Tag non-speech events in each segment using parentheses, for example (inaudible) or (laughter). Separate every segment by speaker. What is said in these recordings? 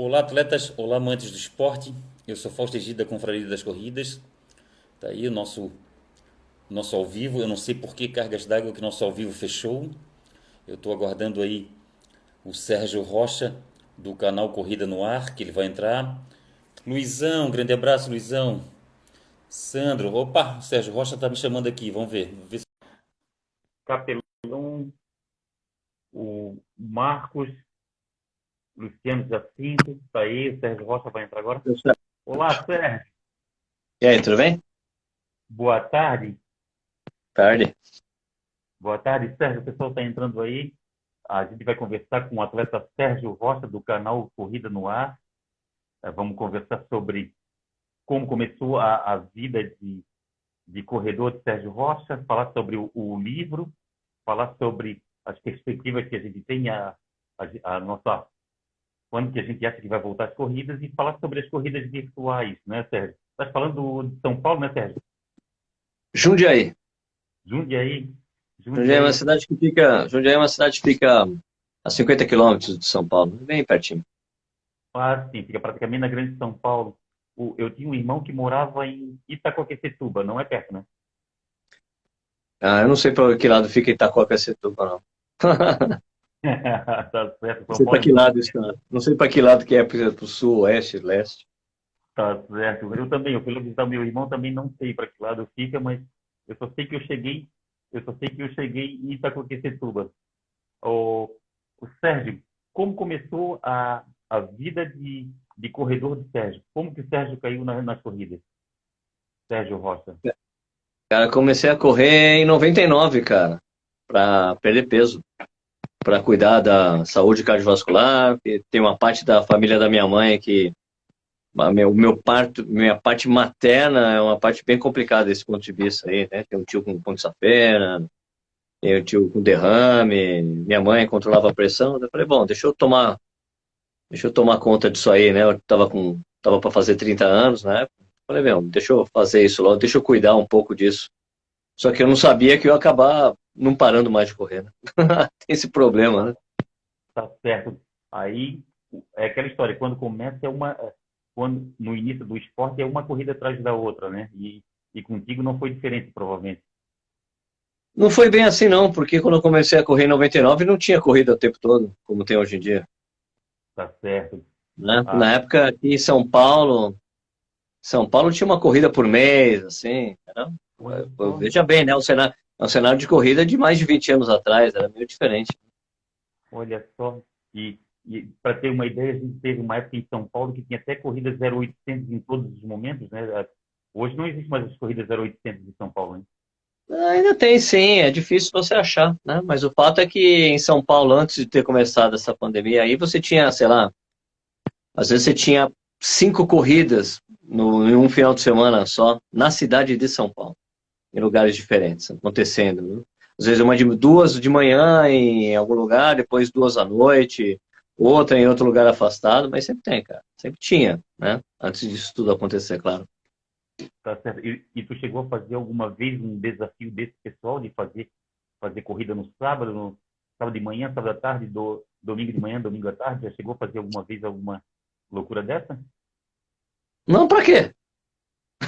Speaker 1: Olá, atletas. Olá, amantes do esporte. Eu sou Fausto Egida da Confraria das Corridas. Tá aí o nosso, nosso ao vivo. Eu não sei por que cargas d'água que nosso ao vivo fechou. Eu estou aguardando aí o Sérgio Rocha, do canal Corrida no Ar, que ele vai entrar. Luizão, grande abraço, Luizão. Sandro, opa, o Sérgio Rocha está me chamando aqui. Vamos ver.
Speaker 2: Capelão, o Marcos, Luciano Jacinto, está aí, o Sérgio Rocha vai entrar agora. Olá, Sérgio.
Speaker 3: E aí, tudo bem?
Speaker 2: Boa tarde.
Speaker 3: Tarde.
Speaker 2: Boa tarde, Sérgio. O pessoal está entrando aí. A gente vai conversar com o atleta Sérgio Rocha, do canal Corrida no Ar. Eh, vamos conversar sobre como começou a, a vida de, de corredor de Sérgio Rocha, falar sobre o, o livro, falar sobre as perspectivas que a gente tem, a, a, a nossa quando que a gente acha que vai voltar às corridas e falar sobre as corridas virtuais, né, Sérgio? Estás falando de São Paulo, né, Sérgio?
Speaker 3: Jundiaí.
Speaker 2: Jundiaí.
Speaker 3: Jundiaí é uma cidade que fica, Jundiaí é uma cidade que fica a 50 quilômetros de São Paulo, bem pertinho.
Speaker 2: Ah, sim, fica praticamente na grande São Paulo. Eu tinha um irmão que morava em Itacoaquecetuba, não é perto, né?
Speaker 3: Ah, eu não sei para que lado fica Itacoaquecetuba, não. (laughs) (laughs)
Speaker 2: tá certo.
Speaker 3: Não sei para que lado está. Não sei para que lado que é, para o sul, oeste, leste.
Speaker 2: Tá certo. Eu também, eu fui visitar meu irmão, também não sei para que lado fica, mas eu só sei que eu cheguei, eu só sei que eu cheguei em Itacoaquecetuba. O, o Sérgio, como começou a, a vida de, de corredor de Sérgio? Como que o Sérgio caiu na, nas corridas? Sérgio Rocha.
Speaker 3: Cara, comecei a correr em 99, cara, para perder peso para cuidar da saúde cardiovascular. Tem uma parte da família da minha mãe que o meu parto, minha parte materna é uma parte bem complicada desse ponto de vista aí, né? Tem um tio com ponte safena, tem um tio com derrame, minha mãe controlava a pressão. Eu falei, bom, deixa eu tomar, deixa eu tomar conta disso aí, né? Eu tava com, tava para fazer 30 anos, né? Falei, meu, deixa eu fazer isso logo, deixa eu cuidar um pouco disso. Só que eu não sabia que eu ia acabar não parando mais de correr. Né? (laughs) Tem esse problema, né?
Speaker 2: Tá certo. Aí é aquela história, quando começa é uma. Quando, no início do esporte é uma corrida atrás da outra, né? E, e contigo não foi diferente, provavelmente.
Speaker 3: Não foi bem assim, não, porque quando eu comecei a correr em 99 não tinha corrida o tempo todo, como tem hoje em dia.
Speaker 2: Tá certo.
Speaker 3: Né? Ah. Na época aqui em São Paulo, São Paulo tinha uma corrida por mês, assim, era Veja bem, né? O cenário, é um cenário de corrida de mais de 20 anos atrás, era meio diferente.
Speaker 2: Olha só, e, e para ter uma ideia, a gente teve uma época em São Paulo que tinha até corridas 0800 em todos os momentos, né? Hoje não existe mais as corridas 0800 em São Paulo, hein?
Speaker 3: Ainda tem sim, é difícil você achar, né? Mas o fato é que em São Paulo, antes de ter começado essa pandemia, aí você tinha, sei lá, às vezes você tinha cinco corridas no, em um final de semana só na cidade de São Paulo em lugares diferentes acontecendo. Às vezes uma de duas de manhã em algum lugar, depois duas à noite, outra em outro lugar afastado, mas sempre tem, cara. Sempre tinha, né? Antes disso tudo acontecer, claro.
Speaker 2: Tá certo. E, e, tu chegou a fazer alguma vez um desafio desse pessoal de fazer fazer corrida no sábado, no sábado de manhã, sábado à tarde, do, domingo de manhã, domingo à tarde? Já chegou a fazer alguma vez alguma loucura dessa?
Speaker 3: Não, para quê?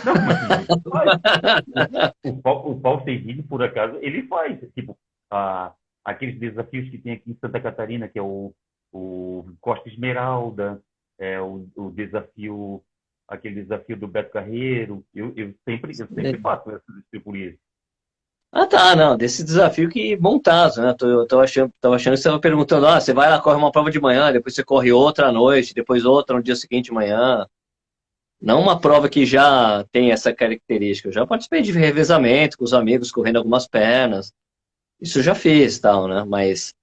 Speaker 2: Não, mas (laughs) o, Paulo, o Paulo Serrini, por acaso, ele faz. Tipo, a, aqueles desafios que tem aqui em Santa Catarina, que é o, o Costa Esmeralda, é, o, o desafio, aquele desafio do Beto Carreiro. Eu, eu sempre, eu sempre faço esse desafio.
Speaker 3: Ah, tá, não, desse desafio que montado, né? Tô, tô achando, tô achando que você estava perguntando, ah, você vai lá, corre uma prova de manhã, depois você corre outra à noite, depois outra no dia seguinte de manhã. Não uma prova que já tem essa característica. Eu já participei de revezamento com os amigos, correndo algumas pernas. Isso eu já fiz, tal, né? Mas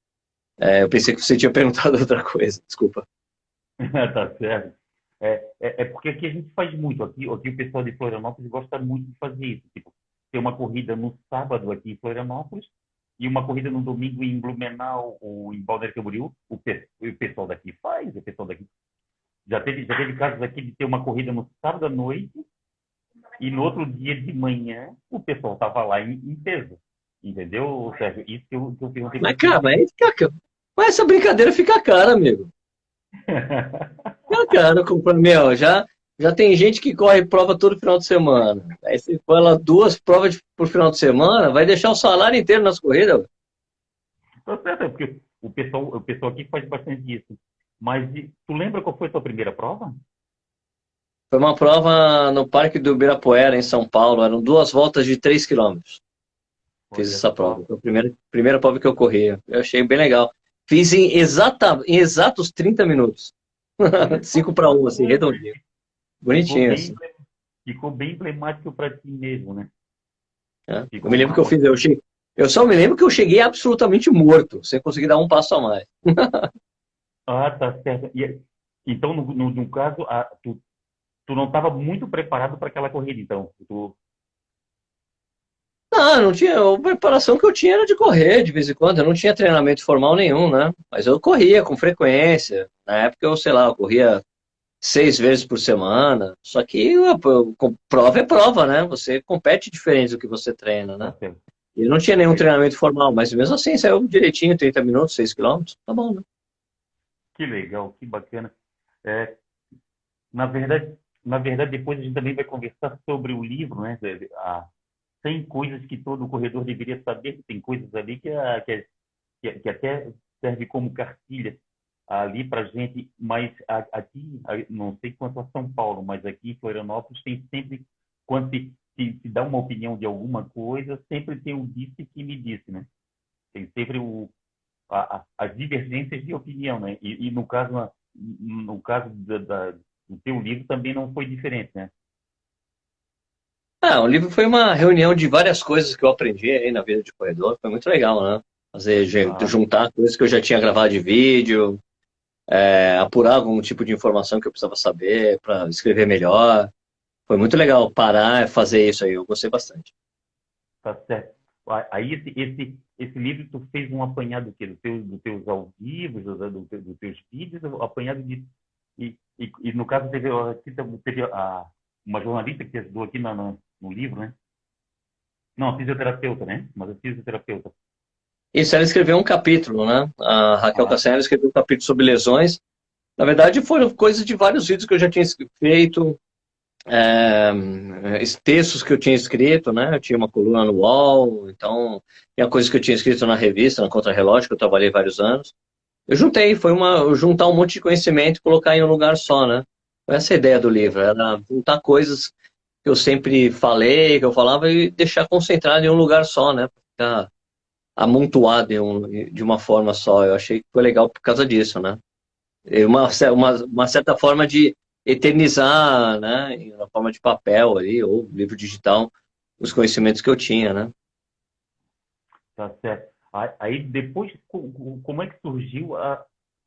Speaker 3: é, eu pensei que você tinha (laughs) perguntado outra coisa. Desculpa. (laughs)
Speaker 2: tá certo. É, é, é, porque aqui a gente faz muito. Aqui, aqui o pessoal de Florianópolis gosta muito de fazer isso. Tipo, ter uma corrida no sábado aqui em Florianópolis e uma corrida no domingo em Blumenau ou em Balneário Camboriú. O, o pessoal daqui faz, o pessoal daqui já teve, já teve casos aqui de ter uma corrida no sábado à noite e no outro dia de manhã o pessoal estava lá em, em, peso. Entendeu, Sérgio? Isso que eu, que eu perguntei.
Speaker 3: Mas, cara, mas, fica, mas essa brincadeira fica cara, amigo. (laughs) cara cara, meu, já, já tem gente que corre prova todo final de semana. Aí você lá duas provas por final de semana, vai deixar o salário inteiro nas corridas.
Speaker 2: Tá certo, é porque o pessoal, o pessoal aqui faz bastante isso. Mas tu lembra qual foi a tua primeira prova?
Speaker 3: Foi uma prova no Parque do Ibirapuera, em São Paulo. Eram duas voltas de 3 quilômetros. Fiz essa prova. Foi a primeira, primeira prova que eu corria. Eu achei bem legal. Fiz em, exata, em exatos 30 minutos. 5 para 1, assim, redondinho. Bonitinho. Ficou bem, assim.
Speaker 2: ficou bem emblemático para ti mesmo, né?
Speaker 3: É. Eu me lembro que eu fiz. Eu, cheguei, eu só me lembro que eu cheguei absolutamente morto, sem conseguir dar um passo a mais. (laughs)
Speaker 2: ah, tá certo. E, então, no, no, no caso, a, tu tu não estava muito preparado para aquela corrida, então. Tu...
Speaker 3: Não, não tinha. A preparação que eu tinha era de correr de vez em quando. Eu não tinha treinamento formal nenhum, né? Mas eu corria com frequência. Na época eu, sei lá, eu corria seis vezes por semana. Só que prova é prova, né? Você compete diferente do que você treina, né? E eu não tinha nenhum treinamento formal, mas mesmo assim saiu direitinho, 30 minutos, 6 quilômetros, tá bom, né?
Speaker 2: Que legal, que bacana. É, na verdade, na verdade, depois a gente também vai conversar sobre o livro, né? A, tem coisas que todo corredor deveria saber, tem coisas ali que, a, que, que, que até serve como cartilha ali para gente, mas aqui, não sei quanto a São Paulo, mas aqui em Florianópolis tem sempre, quando se, se, se dá uma opinião de alguma coisa, sempre tem o disse que me disse, né? Tem sempre o, a, a, as divergências de opinião, né? E, e no caso, no caso da, da o teu livro também não foi diferente, né?
Speaker 3: Ah, o livro foi uma reunião de várias coisas que eu aprendi aí na vida de corredor. Foi muito legal, né? Fazer, ah. juntar coisas que eu já tinha gravado de vídeo, é, apurar algum tipo de informação que eu precisava saber para escrever melhor. Foi muito legal parar e fazer isso aí. Eu gostei bastante.
Speaker 2: Tá certo. Aí esse, esse, esse livro tu fez um apanhado do? Dos teus, dos teus ao vivo, dos, dos teus vídeos, apanhado de e, e, e, no caso teve, teve a, uma jornalista que ajudou aqui no, no, no livro, né? Não, fisioterapeuta, né? Mas é fisioterapeuta.
Speaker 3: Isso, ela escreveu um capítulo, né? A Raquel ah. escreveu um capítulo sobre lesões. Na verdade, foram coisas de vários vídeos que eu já tinha feito, é, textos que eu tinha escrito, né? Eu tinha uma coluna no UOL, então, tinha coisas que eu tinha escrito na revista, na Contra-Relógio, que eu trabalhei vários anos. Eu juntei, foi uma juntar um monte de conhecimento e colocar em um lugar só, né? Essa é a ideia do livro, era juntar coisas que eu sempre falei, que eu falava, e deixar concentrado em um lugar só, né? Ficar amontoado em um, de uma forma só. Eu achei que foi legal por causa disso, né? Uma, uma, uma certa forma de eternizar, né? Na forma de papel ali, ou livro digital, os conhecimentos que eu tinha, né?
Speaker 2: Tá certo. Aí depois, como é que surgiu a,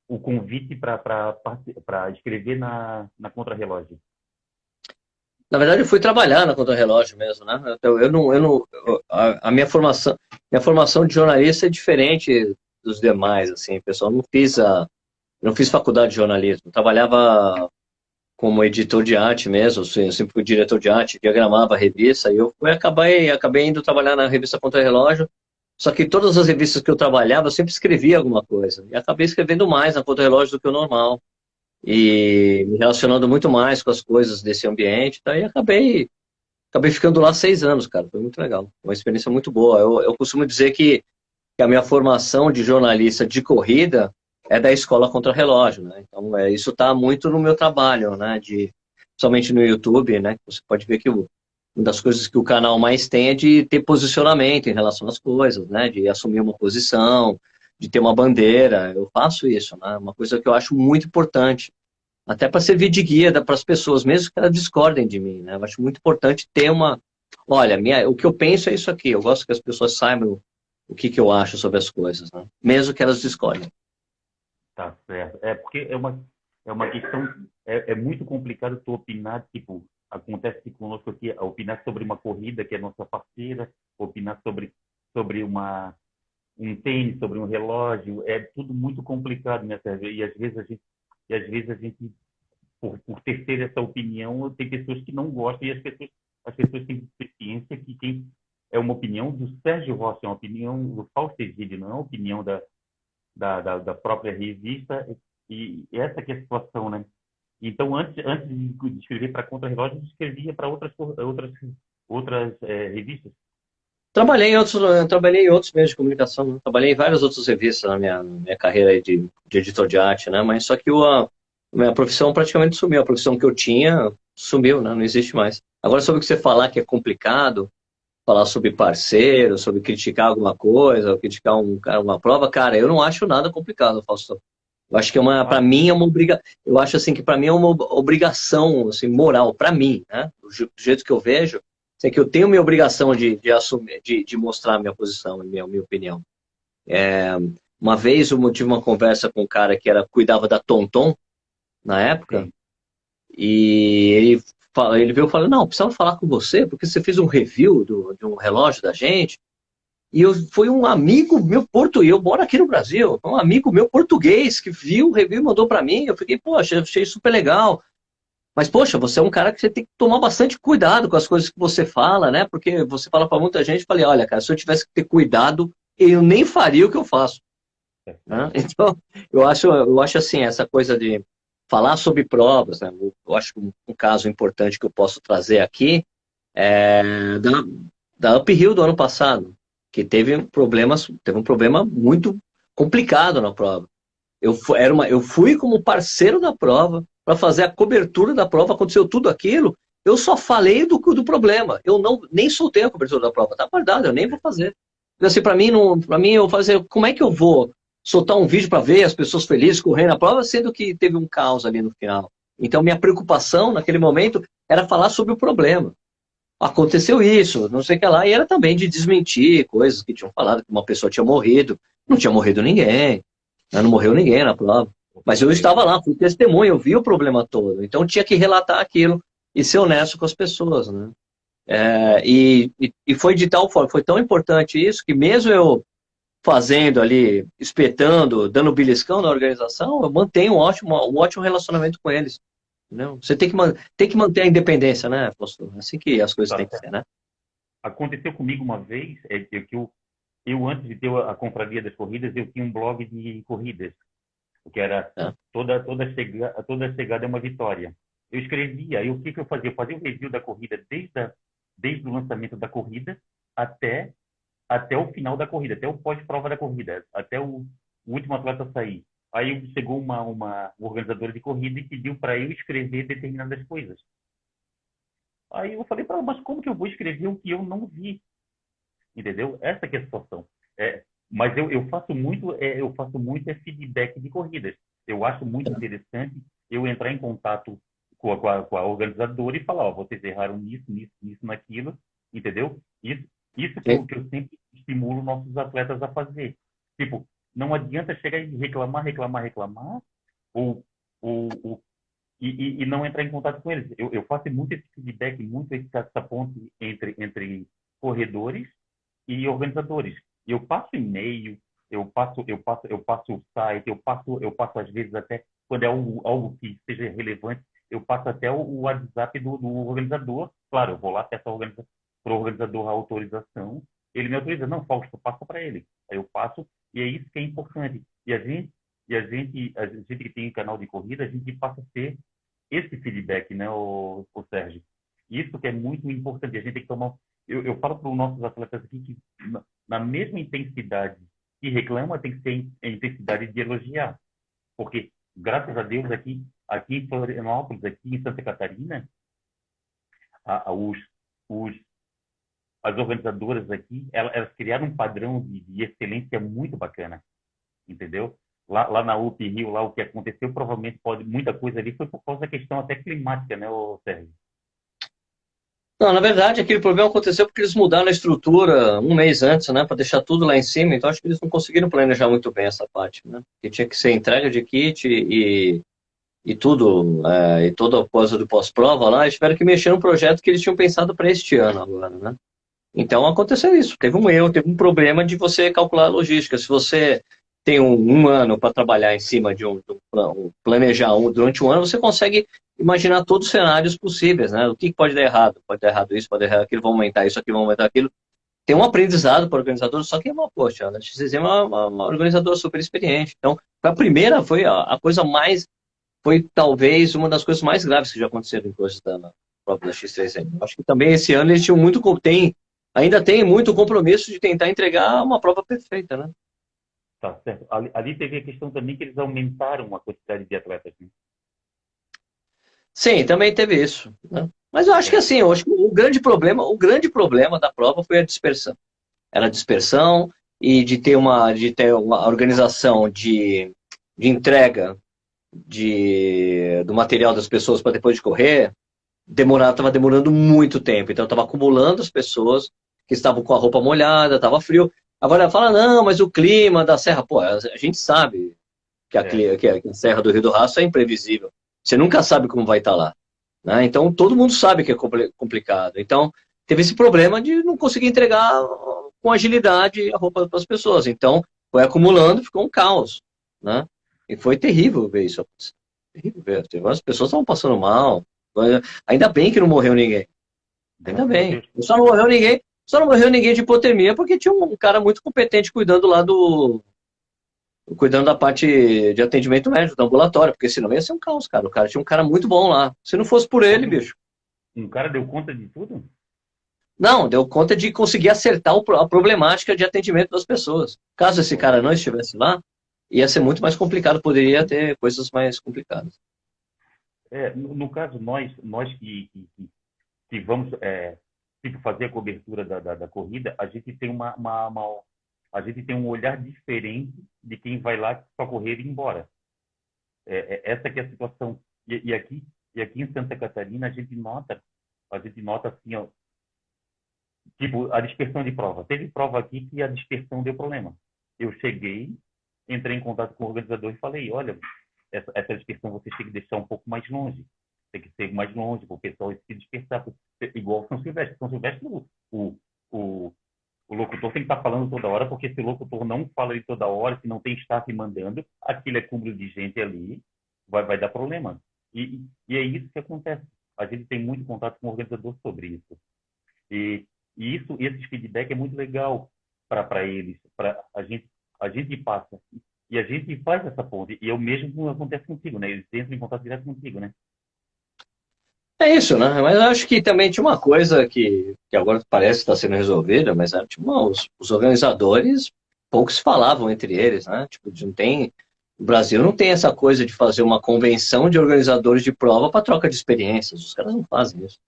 Speaker 2: o convite para escrever na, na Contra-Relógio?
Speaker 3: Na verdade, eu fui trabalhar na Contra-Relógio mesmo, né? Eu, eu não, eu não, a, a, minha formação, minha formação de jornalista é diferente dos demais, assim, pessoal. Não fiz a, não fiz faculdade de jornalismo. Eu trabalhava como editor de arte mesmo, eu sempre fui diretor de arte, diagramava a revista, e eu acabei, acabei indo trabalhar na revista Contra-Relógio, só que todas as revistas que eu trabalhava, eu sempre escrevia alguma coisa. E acabei escrevendo mais na Contra Relógio do que o normal. E me relacionando muito mais com as coisas desse ambiente. Tá? E acabei, acabei ficando lá seis anos, cara. Foi muito legal. Uma experiência muito boa. Eu, eu costumo dizer que, que a minha formação de jornalista de corrida é da escola Contra Relógio, né? Então, é, isso está muito no meu trabalho, né? De, somente no YouTube, né? Você pode ver que o, uma das coisas que o canal mais tem é de ter posicionamento em relação às coisas, né? De assumir uma posição, de ter uma bandeira. Eu faço isso, né? Uma coisa que eu acho muito importante. Até para servir de guia para as pessoas, mesmo que elas discordem de mim, né? Eu acho muito importante ter uma. Olha, minha, o que eu penso é isso aqui. Eu gosto que as pessoas saibam o que, que eu acho sobre as coisas, né? Mesmo que elas discordem.
Speaker 2: Tá certo. É porque é uma, é uma questão. É, é muito complicado tu opinar, tipo, acontece conosco aqui, opinar sobre uma corrida que é nossa parceira, opinar sobre, sobre uma, um tênis, sobre um relógio, é tudo muito complicado, né, Sérgio? E às vezes a gente, e às vezes a gente por, por ter, essa opinião, tem pessoas que não gostam e as pessoas, as pessoas têm consciência que quem é uma opinião do Sérgio Rossi, é uma opinião do Fausto Egídio, não é uma opinião da, da, da, da própria revista, e essa que é a situação, né? Então, antes, antes de escrever para contra-relógio, eu escrevia para outras, outras, outras é, revistas.
Speaker 3: Trabalhei em outros, trabalhei em outros meios de comunicação, né? trabalhei em várias outras revistas na minha, minha carreira de, de editor de arte, né? Mas só que o, a minha profissão praticamente sumiu, a profissão que eu tinha sumiu, né? Não existe mais. Agora sobre o que você falar que é complicado, falar sobre parceiro, sobre criticar alguma coisa, ou criticar um, uma prova, cara, eu não acho nada complicado, Fausto. Eu acho que é uma, para mim é uma obrigação. Eu acho assim que para mim é uma obrigação, assim, moral, para mim, né? Do jeito que eu vejo, é que eu tenho minha obrigação de, de assumir, de, de mostrar minha posição, minha, minha opinião. É, uma vez eu tive uma conversa com um cara que era cuidava da Tonton na época Sim. e ele ele veio falando não precisava falar com você porque você fez um review do, de um relógio da gente e eu foi um amigo meu português eu moro aqui no Brasil um amigo meu português que viu o review e mandou para mim eu fiquei poxa achei super legal mas, poxa, você é um cara que você tem que tomar bastante cuidado com as coisas que você fala, né? Porque você fala para muita gente, falei, olha, cara, se eu tivesse que ter cuidado, eu nem faria o que eu faço. Né? (laughs) Então, eu acho, eu acho assim, essa coisa de falar sobre provas, né? Eu acho que um, caso importante que eu posso trazer aqui é da, da Uphill do ano passado, que teve problemas, teve um problema muito complicado na prova. Eu, era uma, eu fui como parceiro da prova, para fazer a cobertura da prova, aconteceu tudo aquilo, eu só falei do, do problema. Eu não nem soltei a cobertura da prova, tá guardado, eu nem vou fazer. Assim, para mim, não, para mim, eu fazer, como é que eu vou soltar um vídeo para ver as pessoas felizes correndo na prova, sendo que teve um caos ali no final. Então, minha preocupação naquele momento era falar sobre o problema. Aconteceu isso, não sei o que lá, e era também de desmentir coisas que tinham falado que uma pessoa tinha morrido. Não tinha morrido ninguém, né? não morreu ninguém na prova. Mas eu estava lá, fui testemunha, eu vi o problema todo. Então tinha que relatar aquilo e ser honesto com as pessoas, né? É, e, e foi de tal forma, foi tão importante isso que mesmo eu fazendo ali, espetando, dando beliscão na organização, eu mantenho um ótimo, um ótimo relacionamento com eles. Entendeu? Você tem que, tem que manter a independência, né, pastor? Assim que as coisas tá. têm que ser, né?
Speaker 2: Aconteceu comigo uma vez, é, que eu, eu, antes de ter a confraria das corridas, eu tinha um blog de corridas que era é. toda toda chegada toda chegada é uma vitória. Eu escrevia, e o que que eu fazia? Eu fazia o review da corrida desde a, desde o lançamento da corrida até até o final da corrida, até o pós-prova da corrida, até o, último atleta sair. Aí chegou uma uma organizadora de corrida e pediu para eu escrever determinadas coisas. Aí eu falei para ela, mas como que eu vou escrever o que eu não vi? Entendeu? Essa que é a situação. É, mas eu, eu faço muito é, eu faço muito é feedback de corridas. Eu acho muito interessante eu entrar em contato com a, com a, com a organizadora e falar, ó, vocês erraram nisso, nisso, nisso, naquilo, entendeu? Isso, isso que, eu, que eu sempre estimulo nossos atletas a fazer. Tipo, não adianta chegar e reclamar, reclamar, reclamar, ou, ou, ou e, e, não entrar em contato com eles. Eu, eu faço muito esse feedback, muito essa ponte entre, entre corredores e organizadores eu passo e-mail, eu passo, eu passo, eu passo o site, eu passo, eu passo às vezes até quando é algo, algo que seja relevante, eu passo até o, o WhatsApp do, do, organizador. Claro, eu vou lá peço para o organizador a autorização. Ele me autoriza, não, Fausto, passa para ele. Aí eu passo e é isso que é importante. E a gente, e a gente, a gente que tem um canal de corrida, a gente passa a ter esse feedback, né, o, o Sérgio. Isso que é muito importante. A gente tem que tomar eu, eu falo para os nossos atletas aqui que na, na mesma intensidade que reclama, tem que ser a intensidade de elogiar. Porque, graças a Deus, aqui, aqui em Florianópolis, aqui em Santa Catarina, a, a, os, os, as organizadoras aqui, elas, elas criaram um padrão de, de, excelência muito bacana, entendeu? Lá, lá na UP Rio, lá o que aconteceu, provavelmente pode, muita coisa ali foi por causa da questão até climática, né, Sérgio?
Speaker 3: Não, na verdade, aquele problema aconteceu porque eles mudaram a estrutura um mês antes, né, para deixar tudo lá em cima. Então, acho que eles não conseguiram planejar muito bem essa parte, né? Que tinha que ser entrega de kit e, e tudo, é, e toda a coisa do pós-prova lá. Tiveram que mexer no projeto que eles tinham pensado para este ano agora, né? Então, aconteceu isso. Teve um erro, teve um problema de você calcular a logística. Se você tem um, um ano para trabalhar em cima de um, um planejar um, durante um ano, você consegue imaginar todos os cenários possíveis, né? O que pode dar errado? Pode dar errado isso, pode dar errado aquilo, vão aumentar isso aqui, vão aumentar aquilo. Tem um aprendizado para o organizador, só que é uma, poxa, a XZ é uma, uma, uma organizadora super experiente. Então, a primeira foi a, a, coisa mais foi talvez uma das coisas mais graves que já aconteceram em coisas da prova da X3N. Acho que também esse ano eles tinham muito, tem, ainda tem muito compromisso de tentar entregar uma prova perfeita, né?
Speaker 2: Tá certo. Ali, ali teve a questão também que eles aumentaram a quantidade de atletas. Né?
Speaker 3: Sim, também teve isso. Né? Mas eu acho que assim, eu acho que o grande problema, o grande problema da prova foi a dispersão. Era a dispersão e de ter uma, de ter uma organização de, de entrega de, do material das pessoas para depois de correr, demorar, estava demorando muito tempo. Então estava acumulando as pessoas que estavam com a roupa molhada, estava frio. Agora fala, não, mas o clima da serra, pô, a gente sabe que a, é. que a Serra do Rio do Rastro é imprevisível. Você nunca sabe como vai estar tá lá. Né? Então todo mundo sabe que é complicado. Então teve esse problema de não conseguir entregar com agilidade a roupa para as pessoas. Então foi acumulando, ficou um caos. Né? E foi terrível ver isso acontecer. Terrível ver. As pessoas estavam passando mal. Ainda bem que não morreu ninguém. Ainda bem. Só não morreu ninguém. Só não morreu ninguém de hipotermia porque tinha um cara muito competente cuidando lá do. Cuidando da parte de atendimento médico, do ambulatório, porque senão ia ser um caos, cara. O cara tinha um cara muito bom lá. Se não fosse por ele, bicho.
Speaker 2: Um cara deu conta de tudo?
Speaker 3: Não, deu conta de conseguir acertar a problemática de atendimento das pessoas. Caso esse cara não estivesse lá, ia ser muito mais complicado, poderia ter coisas mais complicadas.
Speaker 2: É, no, no, caso, nós, nós que, que, que vamos é, fazer a cobertura da, da, da, corrida, a gente tem uma, uma, uma, a gente tem um olhar diferente de quem vai lá para correr e ir embora. É, é, essa que é a situação. E, e, aqui, e aqui em Santa Catarina a gente nota, a gente nota assim, ó, tipo a dispersão de prova. Teve prova aqui que a dispersão deu problema. Eu cheguei, entrei em contato com o organizador e falei, olha, essa, essa dispersão você tem que deixar um pouco mais longe. Tem que ser mais longe, para o pessoal se dispersar. Igual São Silvestre. São Silvestre, o, o, o, o locutor tem que estar falando toda hora, porque se o locutor não fala de toda hora, se não tem staff mandando, aquele acúmulo de gente ali vai, vai dar problema. E, e é isso que acontece. A gente tem muito contato com o organizador sobre isso. E, e isso, esse feedback é muito legal para eles. Para a gente a gente passa e a gente faz essa ponte. E é o mesmo acontece contigo, né? Eles entram em contato direto contigo, né?
Speaker 3: É isso, né? Mas eu acho que também tinha uma coisa que, que agora parece estar sendo resolvida, mas né, tipo, os, os organizadores poucos falavam entre eles, né? Tipo, não tem. O Brasil não tem essa coisa de fazer uma convenção de organizadores de prova para troca de experiências. Os caras não fazem isso.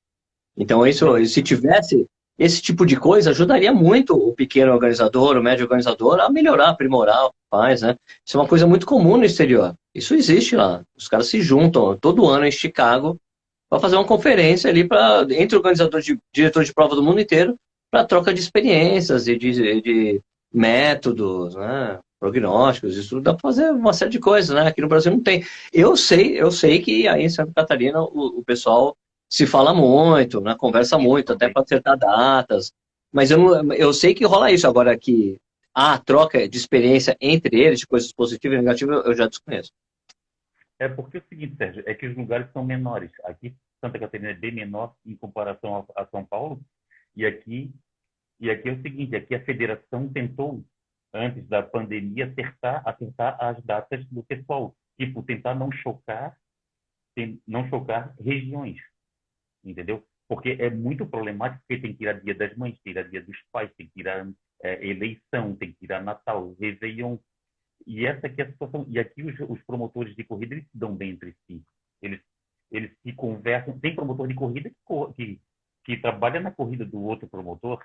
Speaker 3: Então, isso, se tivesse, esse tipo de coisa ajudaria muito o pequeno organizador, o médio organizador a melhorar, aprimorar né? Isso é uma coisa muito comum no exterior. Isso existe lá. Os caras se juntam todo ano em Chicago para fazer uma conferência ali para entre organizadores de diretores de prova do mundo inteiro para troca de experiências e de, de métodos, né? prognósticos, isso tudo dá para fazer uma série de coisas, né? Aqui no Brasil não tem. Eu sei, eu sei que aí em Santa Catarina o, o pessoal se fala muito, né? conversa muito, até para acertar datas. Mas eu, eu sei que rola isso. Agora que a troca de experiência entre eles, de coisas positivas e negativas, eu já desconheço.
Speaker 2: É porque é o seguinte, Sérgio, é que os lugares são menores. Aqui, Santa Catarina é bem menor em comparação a, a São Paulo. E aqui, e aqui é o seguinte, aqui a federação tentou, antes da pandemia, acertar, acertar as datas do pessoal. Tipo, tentar não chocar, não chocar regiões entendeu? Porque é muito problemático, porque tem que tirar dia das mães, tirar dia dos pais, tem que tirar é, eleição, tem que tirar Natal, Réveillon. E essa aqui é a situação. E aqui os, os promotores de corrida, eles se dão bem entre si. Eles, eles se conversam. Tem promotor de corrida que, que, que trabalha na corrida do outro promotor.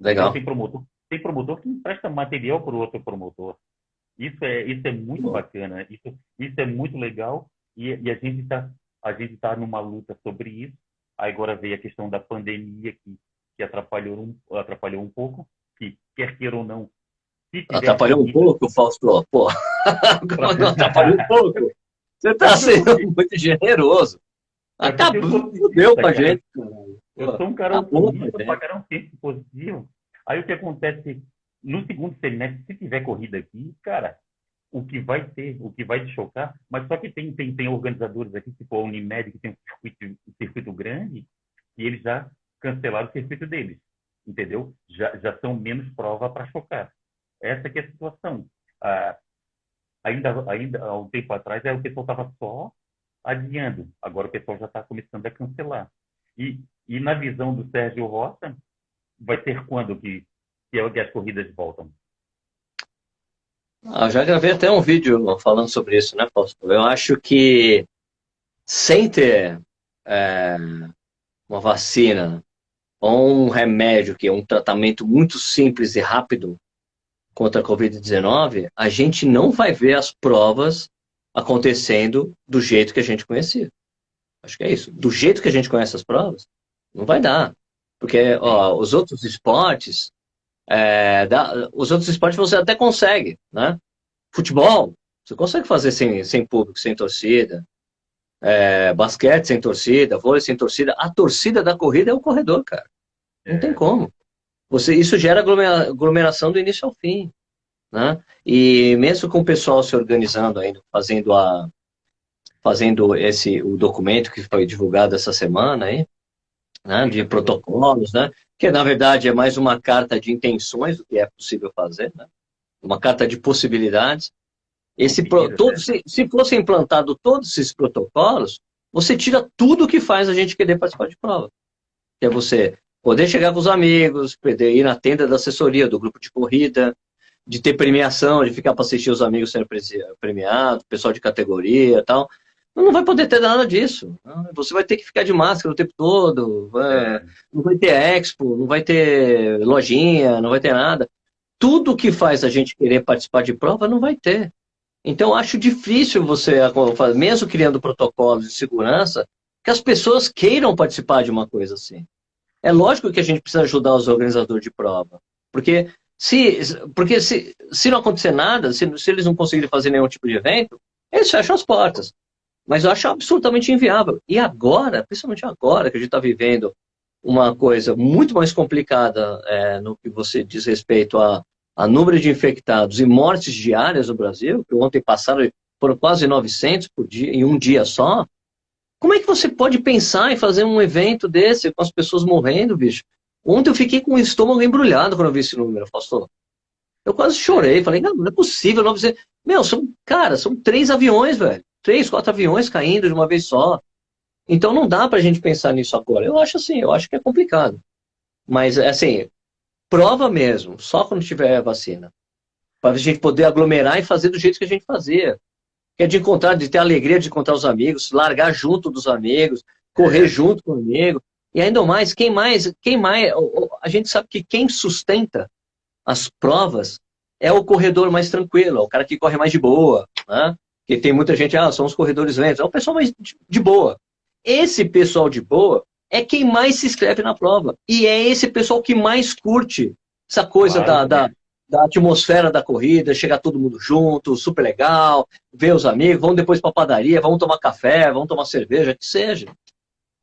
Speaker 3: Legal.
Speaker 2: Então, tem promotor, tem promotor que empresta material para o outro promotor. Isso é, isso é muito Bom. bacana. Isso, isso é muito legal. E, e a gente está a gente está numa luta sobre isso. Aí agora veio a questão da pandemia que, que atrapalhou, um, atrapalhou um pouco, que quer queira ou não.
Speaker 3: Atrapalhou um pouco, Fausto? Pô, (laughs) atrapalhou um pouco. Você está sendo muito generoso. É Acabou, deu pra gente.
Speaker 2: Eu sou um cara otimista para caramba, tempo positivo. Aí o que acontece no segundo semestre, se tiver corrida aqui, cara, o que vai ter, o que vai te chocar, mas só que tem, tem, tem organizadores aqui, tipo a Unimed, que tem um circuito, um circuito grande, e eles já cancelaram o circuito deles, entendeu? Já, já são menos prova para chocar. Essa que é a situação. A, ainda, ainda há um tempo atrás, o pessoal estava só adiando. Agora o pessoal já está começando a cancelar. E, e na visão do Sérgio Roça, vai ser quando que, que as corridas voltam?
Speaker 3: Ah, já gravei até um vídeo falando sobre isso, né, Fausto? Eu acho que sem ter é, uma vacina um remédio, que é um tratamento muito simples e rápido contra a Covid-19, a gente não vai ver as provas acontecendo do jeito que a gente conhecia. Acho que é isso. Do jeito que a gente conhece as provas, não vai dar. Porque ó, os outros esportes, é, dá, os outros esportes você até consegue, né? Futebol, você consegue fazer sem, sem público, sem torcida. É, basquete sem torcida, vôlei sem torcida. A torcida da corrida é o corredor, cara. Não é. tem como. Você, isso gera aglomeração do início ao fim. Né? E mesmo com o pessoal se organizando ainda, fazendo a fazendo esse o documento que foi divulgado essa semana aí, né, de protocolos, né, que na verdade é mais uma carta de intenções do que é possível fazer, né, uma carta de possibilidades. Esse pro, todo, né? se, se fosse implantado todos esses protocolos, você tira tudo que faz a gente querer participar de prova. Que é você poder chegar com os amigos, poder ir na tenda da assessoria do grupo de corrida, de ter premiação, de ficar para assistir os amigos sendo premiados, pessoal de categoria e tal. Não vai poder ter nada disso. Você vai ter que ficar de máscara o tempo todo. Vai, é. Não vai ter expo, não vai ter lojinha, não vai ter nada. Tudo que faz a gente querer participar de prova não vai ter. Então, acho difícil você, mesmo criando protocolos de segurança, que as pessoas queiram participar de uma coisa assim. É lógico que a gente precisa ajudar os organizadores de prova. Porque se, porque se, se não acontecer nada, se, se eles não conseguirem fazer nenhum tipo de evento, eles fecham as portas. Mas eu acho absolutamente inviável. E agora, principalmente agora, que a gente está vivendo uma coisa muito mais complicada é, no que você diz respeito a, a número de infectados e mortes diárias no Brasil, que ontem passaram foram quase 900 por dia, em um dia só. Como é que você pode pensar em fazer um evento desse com as pessoas morrendo, bicho? Ontem eu fiquei com o estômago embrulhado quando eu vi esse número, pastor. Eu quase chorei, falei, não, não é possível, 900. Meu, são, cara, são três aviões, velho três, quatro aviões caindo de uma vez só. Então não dá para a gente pensar nisso agora. Eu acho assim, eu acho que é complicado. Mas, assim, prova mesmo, só quando tiver vacina. Para a gente poder aglomerar e fazer do jeito que a gente fazia. Que é de encontrar, de ter a alegria de encontrar os amigos, largar junto dos amigos, correr é. junto com o amigo. E ainda mais, quem mais, quem mais, a gente sabe que quem sustenta as provas é o corredor mais tranquilo, é o cara que corre mais de boa, né? que tem muita gente, ah, são os corredores lentos. É o pessoal mais de boa. Esse pessoal de boa é quem mais se inscreve na prova. E é esse pessoal que mais curte essa coisa claro, da, né? da, da, atmosfera da corrida, chegar todo mundo junto, super legal, ver os amigos, vão depois para padaria, vão tomar café, vão tomar cerveja, que seja.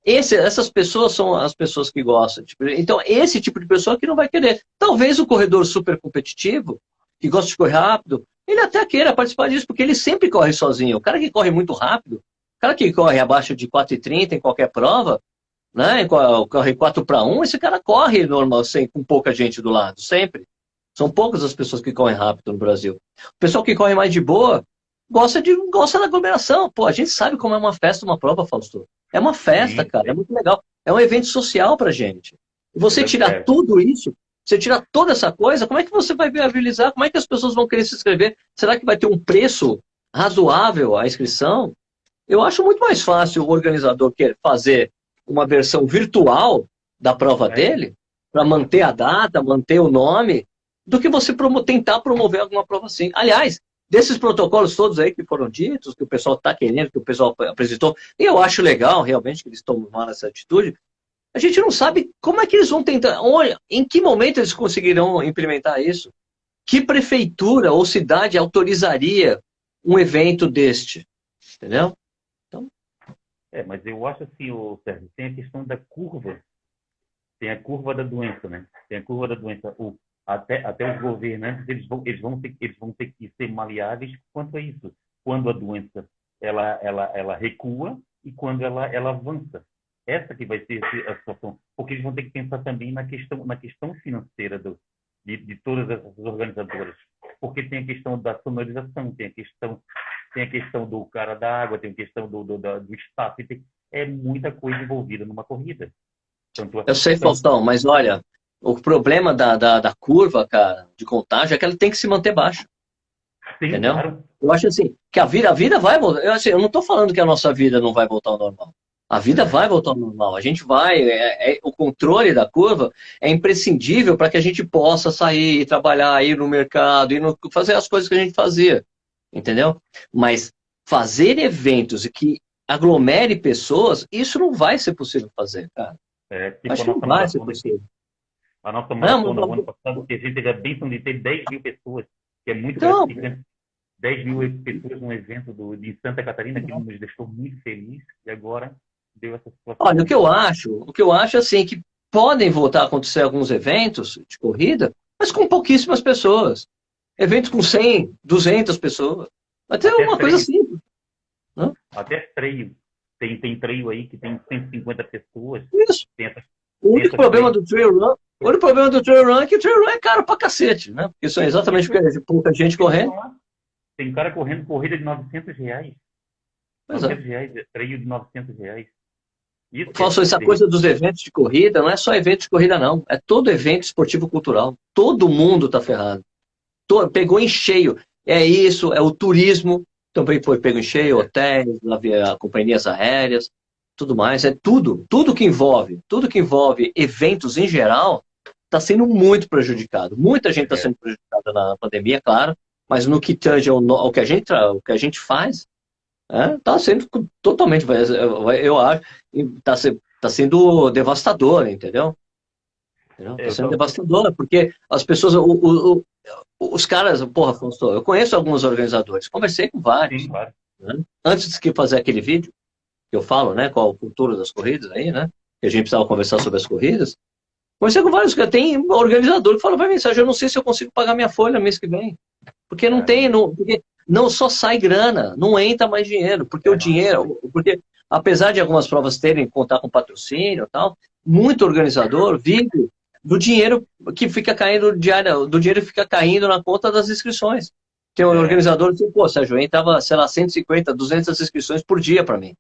Speaker 3: Esse, essas pessoas são as pessoas que gostam. Tipo, então, esse tipo de pessoa que não vai querer. Talvez o corredor super competitivo, que gosta de correr rápido, ele até queira participar disso, porque ele sempre corre sozinho. O cara que corre muito rápido, o cara que corre abaixo de 4,30 em qualquer prova, né, corre 4 para 1, esse cara corre normal, sem, com pouca gente do lado, sempre. São poucas as pessoas que correm rápido no Brasil. O pessoal que corre mais de boa gosta, de, gosta da aglomeração. Pô, a gente sabe como é uma festa, uma prova, Fausto. É uma festa, Sim. cara, é muito legal. É um evento social pra gente. E você tirar tudo isso, você tira toda essa coisa, como é que você vai viabilizar? Como é que as pessoas vão querer se inscrever? Será que vai ter um preço razoável a inscrição? Eu acho muito mais fácil o organizador querer fazer uma versão virtual da prova é. dele, para manter a data, manter o nome, do que você promo tentar promover alguma prova assim. Aliás, desses protocolos todos aí que foram ditos, que o pessoal está querendo, que o pessoal apresentou, e eu acho legal realmente que eles tomaram essa atitude, a gente não sabe como é que eles vão tentar, olha, em que momento eles conseguirão implementar isso? Que prefeitura ou cidade autorizaria um evento deste? Entendeu?
Speaker 2: É, mas eu acho assim, o Sérgio, tem a questão da curva. Tem a curva da doença, né? Tem a curva da doença. O, até, até os governantes, eles vão, eles, vão ter, eles vão ter que ser maleáveis quanto a isso. Quando a doença ela, ela, ela recua e quando ela, ela avança. Essa que vai ser a situação, porque eles vão ter que pensar também na questão, na questão financeira do, de, de todas essas organizadoras. Porque tem a questão da sonorização, tem a questão, tem a questão do cara da água, tem a questão do, do, do espaço, tem, é muita coisa envolvida numa corrida.
Speaker 3: Tanto Eu sei, Faustão, mas olha, o problema da, da, da, curva, cara, de contágio é que ela tem que se manter baixa. Sim, entendeu? Claro. Eu acho assim, que a vida, a vida vai voltar. Eu, assim, eu não estou falando que a nossa vida não vai voltar ao normal. A vida vai voltar ao normal. A gente vai. É, é, o controle da curva é imprescindível para que a gente possa sair, trabalhar, ir no mercado, ir no, fazer as coisas que a gente fazia. Entendeu? Mas fazer eventos e que aglomere pessoas, isso não vai ser possível fazer, cara. É, Acho que não vai ser possível.
Speaker 2: A nossa maratona no ano passado, a gente teve a bênção de ter 10 mil pessoas, que é muito então, gratificante. 10 mil pessoas num evento do, de Santa Catarina, que nos deixou muito felizes, e agora deu essa situação.
Speaker 3: Olha, o que eu acho, o que eu acho assim, que podem voltar a acontecer alguns eventos de corrida, mas com pouquíssimas pessoas. Eventos com 100, 200 pessoas. Até, Até uma coisa simples.
Speaker 2: Não? Até treio. Tem, tem treio aí que tem 150 pessoas.
Speaker 3: Isso. O único problema treio. do trail run, o único problema do trail run é que o trail run é caro pra cacete, né? Porque são exatamente porque pouca gente correndo.
Speaker 2: Tem cara correndo corrida de 900 reais. Pois 900 é. reais, treio de 900 reais.
Speaker 3: Isso Falso, essa coisa dos eventos de corrida não é só evento de corrida, não. É todo evento esportivo cultural. Todo mundo tá ferrado. Todo, pegou em cheio. É isso, é o turismo, também foi pego em cheio, hotéis, companhias aéreas, tudo mais. É tudo, tudo que envolve, tudo que envolve eventos em geral, está sendo muito prejudicado. Muita gente está é. sendo prejudicada na pandemia, claro, mas no que tange ao, ao que a gente, ao que a gente faz, está é, sendo totalmente, eu acho, está tá sendo devastador, entendeu? Está sendo devastador, porque as pessoas, o, o, o, os caras, porra, eu conheço alguns organizadores, conversei com vários. Sim, claro. né? Antes de fazer aquele vídeo, que eu falo, né, qual o futuro das corridas aí, né, que a gente precisava conversar sobre as corridas, conversei com vários, tem organizador que fala, vai mensagem, eu não sei se eu consigo pagar minha folha mês que vem, porque não é. tem, não, porque não só sai grana, não entra mais dinheiro, porque é, o dinheiro, porque apesar de algumas provas terem que contar com patrocínio e tal, muito organizador vive do dinheiro que fica caindo diário, do dinheiro que fica caindo na conta das inscrições. Tem um é. organizador que pô, Sérgio, entrava, sei lá, 150, 200 inscrições por dia para mim.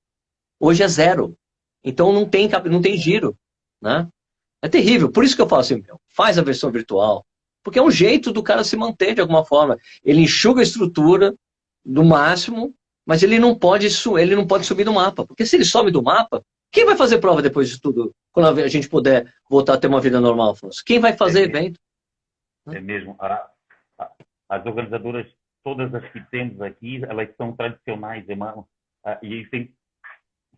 Speaker 3: Hoje é zero. Então não tem, não tem giro, né? É terrível. Por isso que eu falo assim, meu, faz a versão virtual, porque é um jeito do cara se manter de alguma forma. Ele enxuga a estrutura do máximo, mas ele não pode ele não pode subir do mapa. Porque se ele some do mapa, quem vai fazer prova depois de tudo? Quando a gente puder voltar a ter uma vida normal, Afonso? Quem vai fazer é evento?
Speaker 2: É mesmo. A, a, as organizadoras, todas as que temos aqui, elas são tradicionais, irmão. E tem,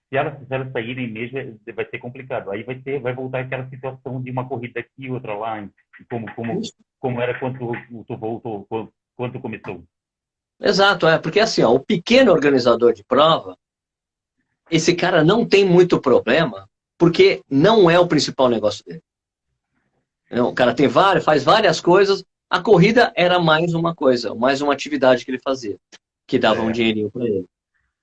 Speaker 2: se elas, se elas saírem mesmo, vai ser complicado. Aí vai ter, vai voltar aquela situação de uma corrida aqui, outra lá, como, como, como era quando tu voltou, quando começou.
Speaker 3: Exato, é, porque assim, ó, o pequeno organizador de prova, esse cara não tem muito problema, porque não é o principal negócio dele. O cara tem várias, faz várias coisas, a corrida era mais uma coisa, mais uma atividade que ele fazia, que dava é. um dinheirinho para ele.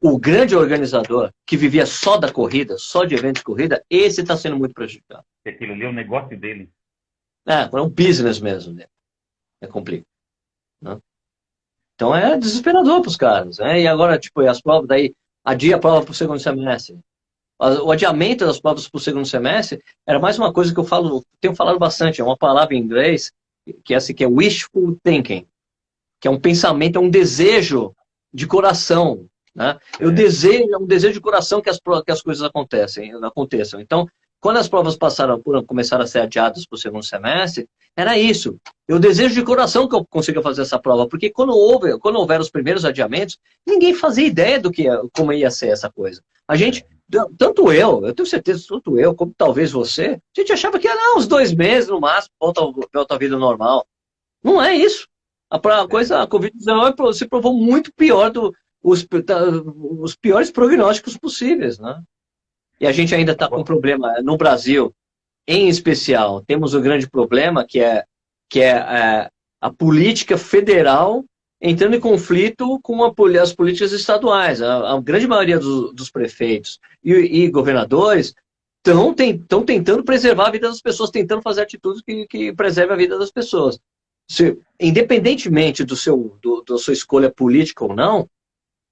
Speaker 3: O grande organizador, que vivia só da corrida, só de eventos de corrida, esse está sendo muito prejudicado.
Speaker 2: Aquilo ali é o negócio dele.
Speaker 3: É, é um business mesmo. Né? É complicado. Né? Então é desesperador para os caras. Né? E agora, tipo, as provas, daí adia a prova para o segundo semestre. O adiamento das provas para o segundo semestre era mais uma coisa que eu falo, tenho falado bastante, é uma palavra em inglês, que é assim, que é wishful thinking, que é um pensamento, é um desejo de coração. Né? Eu é. desejo, é um desejo de coração que as, que as coisas acontecem, aconteçam. Então, quando as provas passaram por começaram a ser adiadas para o segundo semestre, era isso. Eu desejo de coração que eu consiga fazer essa prova, porque quando houve, quando houver os primeiros adiamentos, ninguém fazia ideia do que como ia ser essa coisa. A gente, tanto eu, eu tenho certeza, tanto eu, como talvez você, a gente achava que era uns dois meses no máximo, volta, volta à vida normal. Não é isso. A coisa, a Covid-19 se provou muito pior do os, os piores prognósticos possíveis, né? E a gente ainda está com um problema no Brasil, em especial, temos um grande problema que é, que é, é a política federal entrando em conflito com a, as políticas estaduais. A, a grande maioria dos, dos prefeitos e, e governadores estão tem, tentando preservar a vida das pessoas, tentando fazer atitudes que, que preservem a vida das pessoas. se, independentemente do seu, do, da sua escolha política ou não,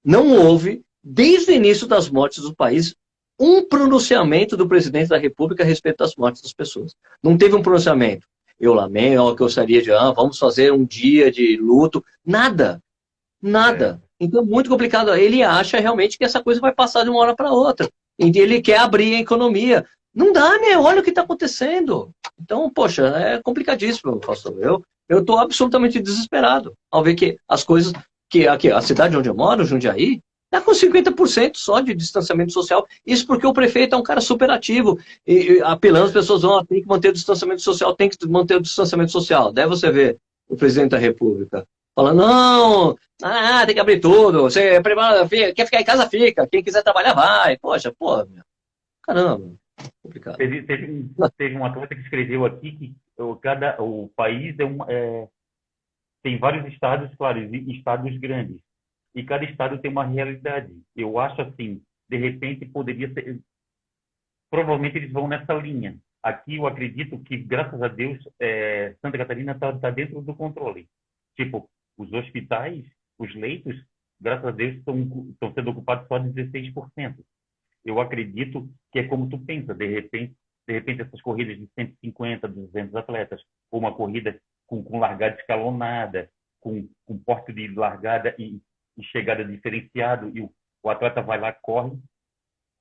Speaker 3: não houve, desde o início das mortes do país, um pronunciamento do presidente da República a respeito das mortes das pessoas. Não teve um pronunciamento. Eu lamento, eu gostaria de, ah, vamos fazer um dia de luto. Nada. Nada. É. Então, muito complicado. Ele acha realmente que essa coisa vai passar de uma hora para outra. E ele quer abrir a economia. Não dá, meu. Olha o que está acontecendo. Então, poxa, é complicadíssimo, pastor. Eu estou absolutamente desesperado ao ver que as coisas. Que aqui, a cidade onde eu moro, Jundiaí, está com 50% só de distanciamento social. Isso porque o prefeito é um cara super ativo, e, e apelando, as pessoas ah, tem que manter o distanciamento social, tem que manter o distanciamento social. Daí você vê o presidente da República falando, não, ah, tem que abrir tudo, você quer ficar em casa, fica, quem quiser trabalhar, vai. Poxa, pô, caramba, complicado.
Speaker 2: Teve, teve, teve um que escreveu aqui que o, cada, o país é, um, é tem vários estados, claro, estados grandes e cada estado tem uma realidade. Eu acho assim, de repente poderia ser. Provavelmente eles vão nessa linha. Aqui eu acredito que, graças a Deus, é, Santa Catarina está tá dentro do controle. Tipo, os hospitais, os leitos, graças a Deus, estão sendo ocupados só 16%. Eu acredito que é como tu pensa, de repente, de repente essas corridas de 150, 200 atletas, ou uma corrida com, com largada escalonada, com, com porte de largada e e chegada diferenciado e o, o atleta vai lá, corre,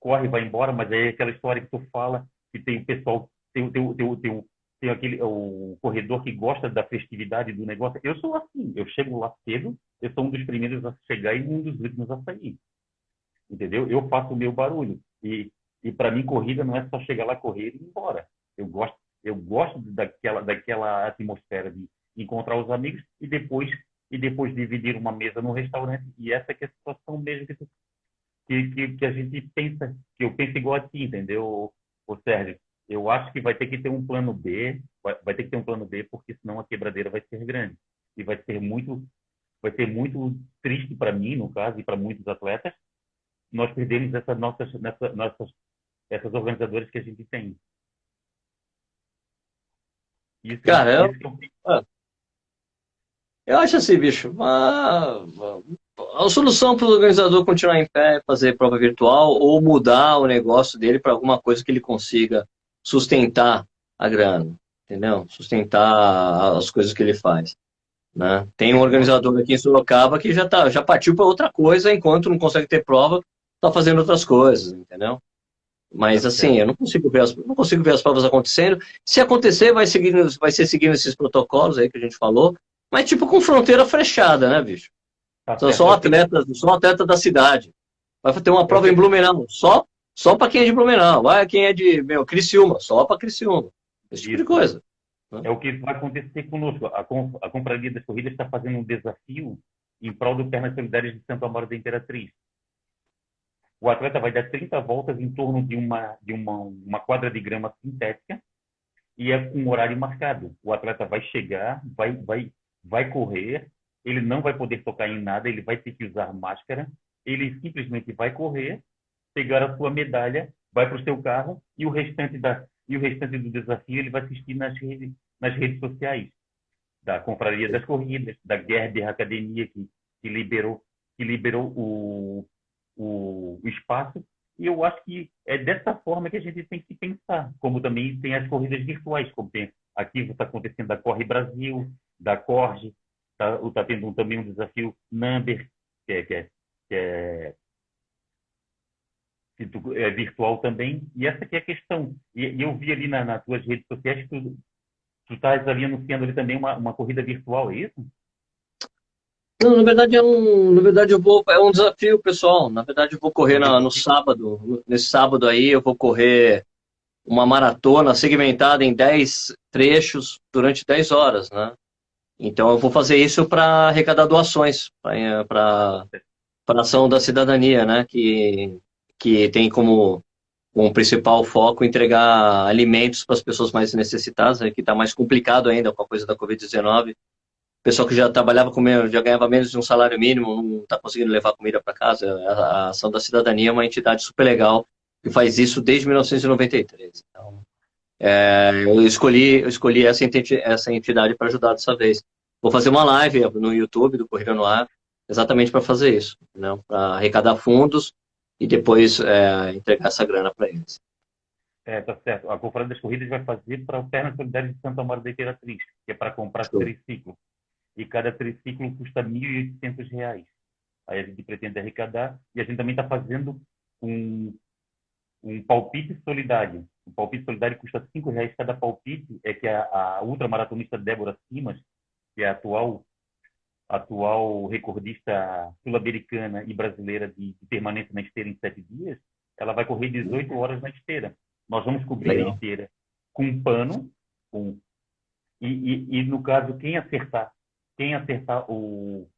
Speaker 2: corre, vai embora, mas aí é aquela história que tu fala, que tem o pessoal, tem, tem, tem, tem, tem aquele, o corredor que gosta da festividade do negócio. Eu sou assim, eu chego lá cedo, eu sou um dos primeiros a chegar e um dos últimos a sair. Entendeu? Eu faço o meu barulho. E, e para mim, corrida não é só chegar lá, correr e ir embora. Eu gosto, eu gosto daquela, daquela atmosfera de encontrar os amigos e depois e depois dividir uma mesa no restaurante. E essa é a situação mesmo que, que, que, a gente pensa, que eu penso igual a ti, entendeu, o Sérgio? Eu acho que vai ter que ter um plano B, vai, vai ter que ter um plano B, porque senão a quebradeira vai ser grande. E vai ser muito, vai ser muito triste para mim, no caso, e para muitos atletas, nós perdemos essas nossas, nessa, nossas, essas organizadoras que a gente tem.
Speaker 3: Isso, Cara, isso eu... Ah, eu acho assim, bicho, uma, a solução para o organizador continuar em pé é fazer prova virtual ou mudar o negócio dele para alguma coisa que ele consiga sustentar a grana, entendeu? Sustentar as coisas que ele faz. Né? Tem um organizador aqui em Sorocaba que já, tá, já partiu para outra coisa, enquanto não consegue ter prova, está fazendo outras coisas, entendeu? Mas assim, eu não consigo ver as, não consigo ver as provas acontecendo. Se acontecer, vai, seguir, vai ser seguindo esses protocolos aí que a gente falou. Mas tipo com fronteira fechada, né, bicho? Tá são só atletas, só atleta da cidade. Vai ter uma prova em Blumenau, só, só para quem é de Blumenau. Vai quem é de meu, Criciúma, só para Criciúma. Esse tipo de coisa.
Speaker 2: É o que vai acontecer conosco. A, a Companhia das Corridas está fazendo um desafio em prol do Pernas Solidárias de Santo Amaro da Imperatriz. O atleta vai dar 30 voltas em torno de uma, de uma, uma quadra de grama sintética e é com um horário marcado. O atleta vai chegar, vai, vai vai correr, ele não vai poder tocar em nada, ele vai ter que usar máscara, ele simplesmente vai correr, pegar a sua medalha, vai para o seu carro e o restante da e o restante do desafio ele vai assistir nas redes nas redes sociais da Confraria das Corridas, da Gerber Academia que, que liberou que liberou o, o, o espaço e eu acho que é dessa forma que a gente tem que pensar, como também tem as corridas virtuais, como tem aqui está acontecendo a Corre Brasil, da Corge, está tá tendo um, também um desafio Number, que é, que é, que é, que é virtual também. E essa que é a questão. E, e eu vi ali na, nas tuas redes sociais que tu, tu estás ali anunciando ali também uma, uma corrida virtual, é isso?
Speaker 3: Não, na verdade é um, na verdade eu vou, é um desafio pessoal. Na verdade eu vou correr na, no sábado, nesse sábado aí eu vou correr uma maratona segmentada em 10 trechos durante 10 horas, né? Então eu vou fazer isso para arrecadar doações para a ação da cidadania, né? Que, que tem como um principal foco entregar alimentos para as pessoas mais necessitadas, né, que está mais complicado ainda com a coisa da Covid-19. Pessoal que já trabalhava com já ganhava menos de um salário mínimo, não está conseguindo levar comida para casa. A, ação da cidadania é uma entidade super legal que faz isso desde 1993. Então, é, eu escolhi, eu escolhi essa entidade, essa entidade para ajudar dessa vez. vou fazer uma live no YouTube do Corrida no Ar, exatamente para fazer isso, né? para arrecadar fundos e depois é, entregar essa grana para eles.
Speaker 2: É, tá certo. A Confraria das Corridas vai fazer para o Perna Solidária de Santa Maria da Imperatriz, que é para comprar triciclo. E cada triciclo custa R$ 1.800. Aí a gente pretende arrecadar e a gente também está fazendo um, um palpite solidário. O palpite solidário custa R$ reais cada palpite. É que a, a ultramaratonista Débora Simas, que é a atual atual recordista sul-americana e brasileira de, de, permanência na esteira em sete dias, ela vai correr 18 horas na esteira. Nós vamos cobrir Legal. a esteira com um pano, com, e, e, e, no caso, quem acertar, quem acertar o,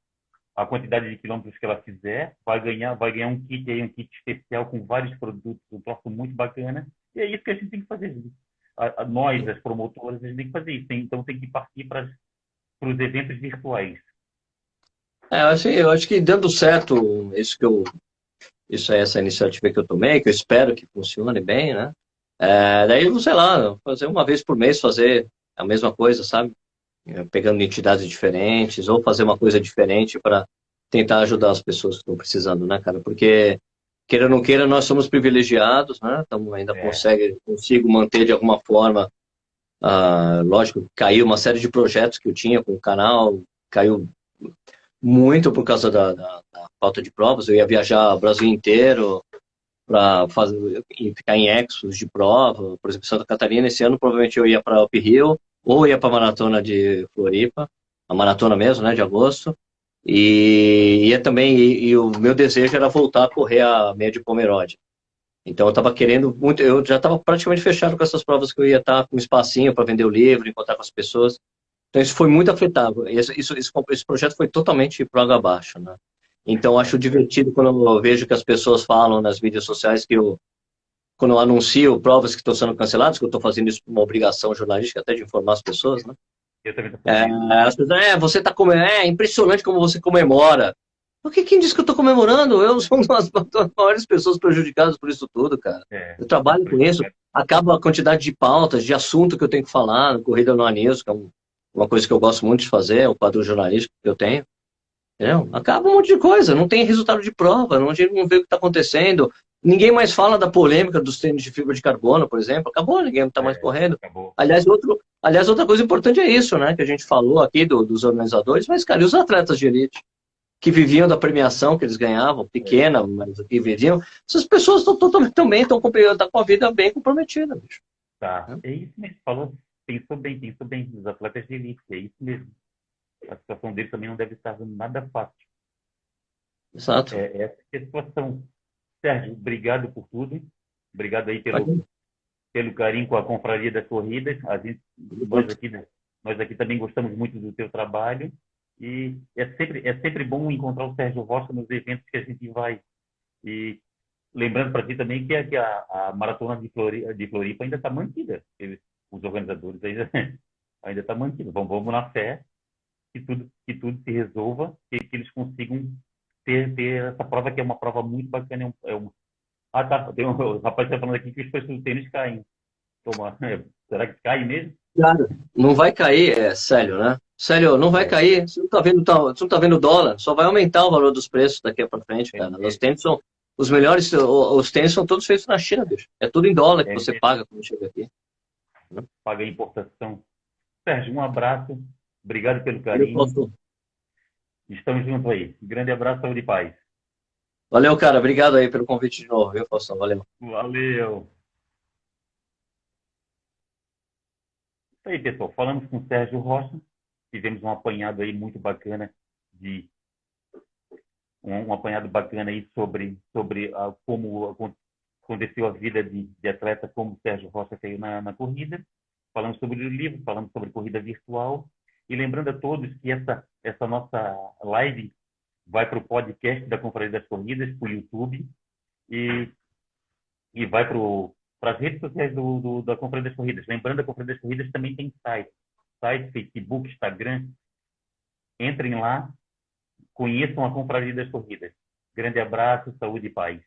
Speaker 2: a quantidade de quilômetros que ela fizer, vai ganhar, vai ganhar um kit aí, um kit especial com vários produtos, um troço muito bacana. E é isso que a gente tem que fazer. A, a, nós, as promotoras, a gente tem que fazer isso. Então tem que partir para os eventos virtuais.
Speaker 3: É, assim, eu acho que dando certo isso que eu, isso é essa iniciativa que eu tomei, que eu espero que funcione bem, né? É, daí, sei lá, fazer uma vez por mês, fazer a mesma coisa, sabe? É, pegando entidades diferentes, ou fazer uma coisa diferente para tentar ajudar as pessoas que estão precisando, né, cara? Porque, queira ou não queira, nós somos privilegiados, né? Então, ainda é. consegue, consigo manter de alguma forma. Uh, lógico, caiu uma série de projetos que eu tinha com o canal, caiu muito por causa da, da, da falta de provas. Eu ia viajar o Brasil inteiro para fazer ficar em exos de prova. Por exemplo, Santa Catarina, esse ano provavelmente eu ia para Up Hill ou ia para a maratona de Floripa, a maratona mesmo, né, de agosto. E ia também, e, e, o meu desejo era voltar a correr a meia de Pomerode. Então eu estava querendo muito, eu já estava praticamente fechado com essas provas que eu ia estar com um espacinho para vender o livro, encontrar com as pessoas. Então isso foi muito afetado. Isso, isso, esse projeto foi totalmente pro água abaixo, né? Então acho divertido quando eu vejo que as pessoas falam nas mídias sociais que eu, quando eu anuncio provas que estão sendo canceladas, que eu estou fazendo isso por uma obrigação jornalística até de informar as pessoas, né? Eu também é, as pessoas, é, você tá comemorando, é impressionante como você comemora. Porque quem disse que eu estou comemorando? Eu sou uma das (laughs) maiores pessoas prejudicadas por isso tudo, cara. É. Eu trabalho com isso, acaba a quantidade de pautas, de assunto que eu tenho que falar no Corrida no Anisco, que é um uma coisa que eu gosto muito de fazer, é o quadro jornalístico que eu tenho. Entendeu? Acaba um monte de coisa, não tem resultado de prova, não, não vê o que está acontecendo. Ninguém mais fala da polêmica dos tênis de fibra de carbono, por exemplo. Acabou, ninguém não está mais é, correndo. Acabou. Aliás, outro, aliás, outra coisa importante é isso, né? Que a gente falou aqui do, dos organizadores, mas, cara, e os atletas de elite? Que viviam da premiação que eles ganhavam, pequena, é. mas que viviam. Essas pessoas estão totalmente também estão com, a vida bem comprometida, bicho.
Speaker 2: Tá. É isso mesmo, falou pensou bem, pensou bem, os atletas de elite, é isso mesmo. A situação deles também não deve estar nada fácil.
Speaker 3: Exato.
Speaker 2: É, essa é a situação. Sérgio, obrigado por tudo. Obrigado aí pelo, pelo carinho com a Confraria das Corridas. A gente, nós, aqui, nós aqui também gostamos muito do teu trabalho. E é sempre, é sempre bom encontrar o Sérgio Rocha nos eventos que a gente vai. E lembrando para ti também que, a, que a, a maratona de Floripa, de Floripa ainda está mantida. Eles os organizadores ainda (laughs) ainda está mantido. Vamos, vamos na fé que tudo que tudo se resolva, que, que eles consigam ter, ter essa prova que é uma prova muito bacana. É um, é ah, tá. Tem um, o rapaz está falando aqui que os preços do tênis caem. Toma, (laughs) é, será que cai mesmo?
Speaker 3: Cara, não vai cair, é sério, né? Sério, não vai é. cair. Você não está vendo, tá, não tá vendo dólar, só vai aumentar o valor dos preços daqui para frente, cara. Os tênis são os melhores, os tênis são todos feitos na China, bicho. É tudo em dólar que é, você paga quando chega aqui
Speaker 2: paga a importação. Sérgio, um abraço. Obrigado pelo carinho. Estamos juntos aí. Grande abraço, saúde e paz.
Speaker 3: Valeu, cara. Obrigado aí pelo convite de novo, viu, Faustão? Valeu.
Speaker 2: Valeu. Isso aí, pessoal. Falamos com o Sérgio Rocha. Tivemos um apanhado aí muito bacana de um, apanhado bacana aí sobre sobre uh, como aconteceu a vida de, de atleta como o Sérgio Rocha fez na, na corrida. Falamos sobre o livro, falamos sobre corrida virtual. E lembrando a todos que essa, essa nossa live vai para o podcast da Conferência das Corridas, para o YouTube, e, e vai para as redes sociais do, do, da Conferência das Corridas. Lembrando, a Conferência das Corridas também tem site, site, Facebook, Instagram. Entrem lá, conheçam a Confraria das Corridas. Grande abraço, saúde e paz.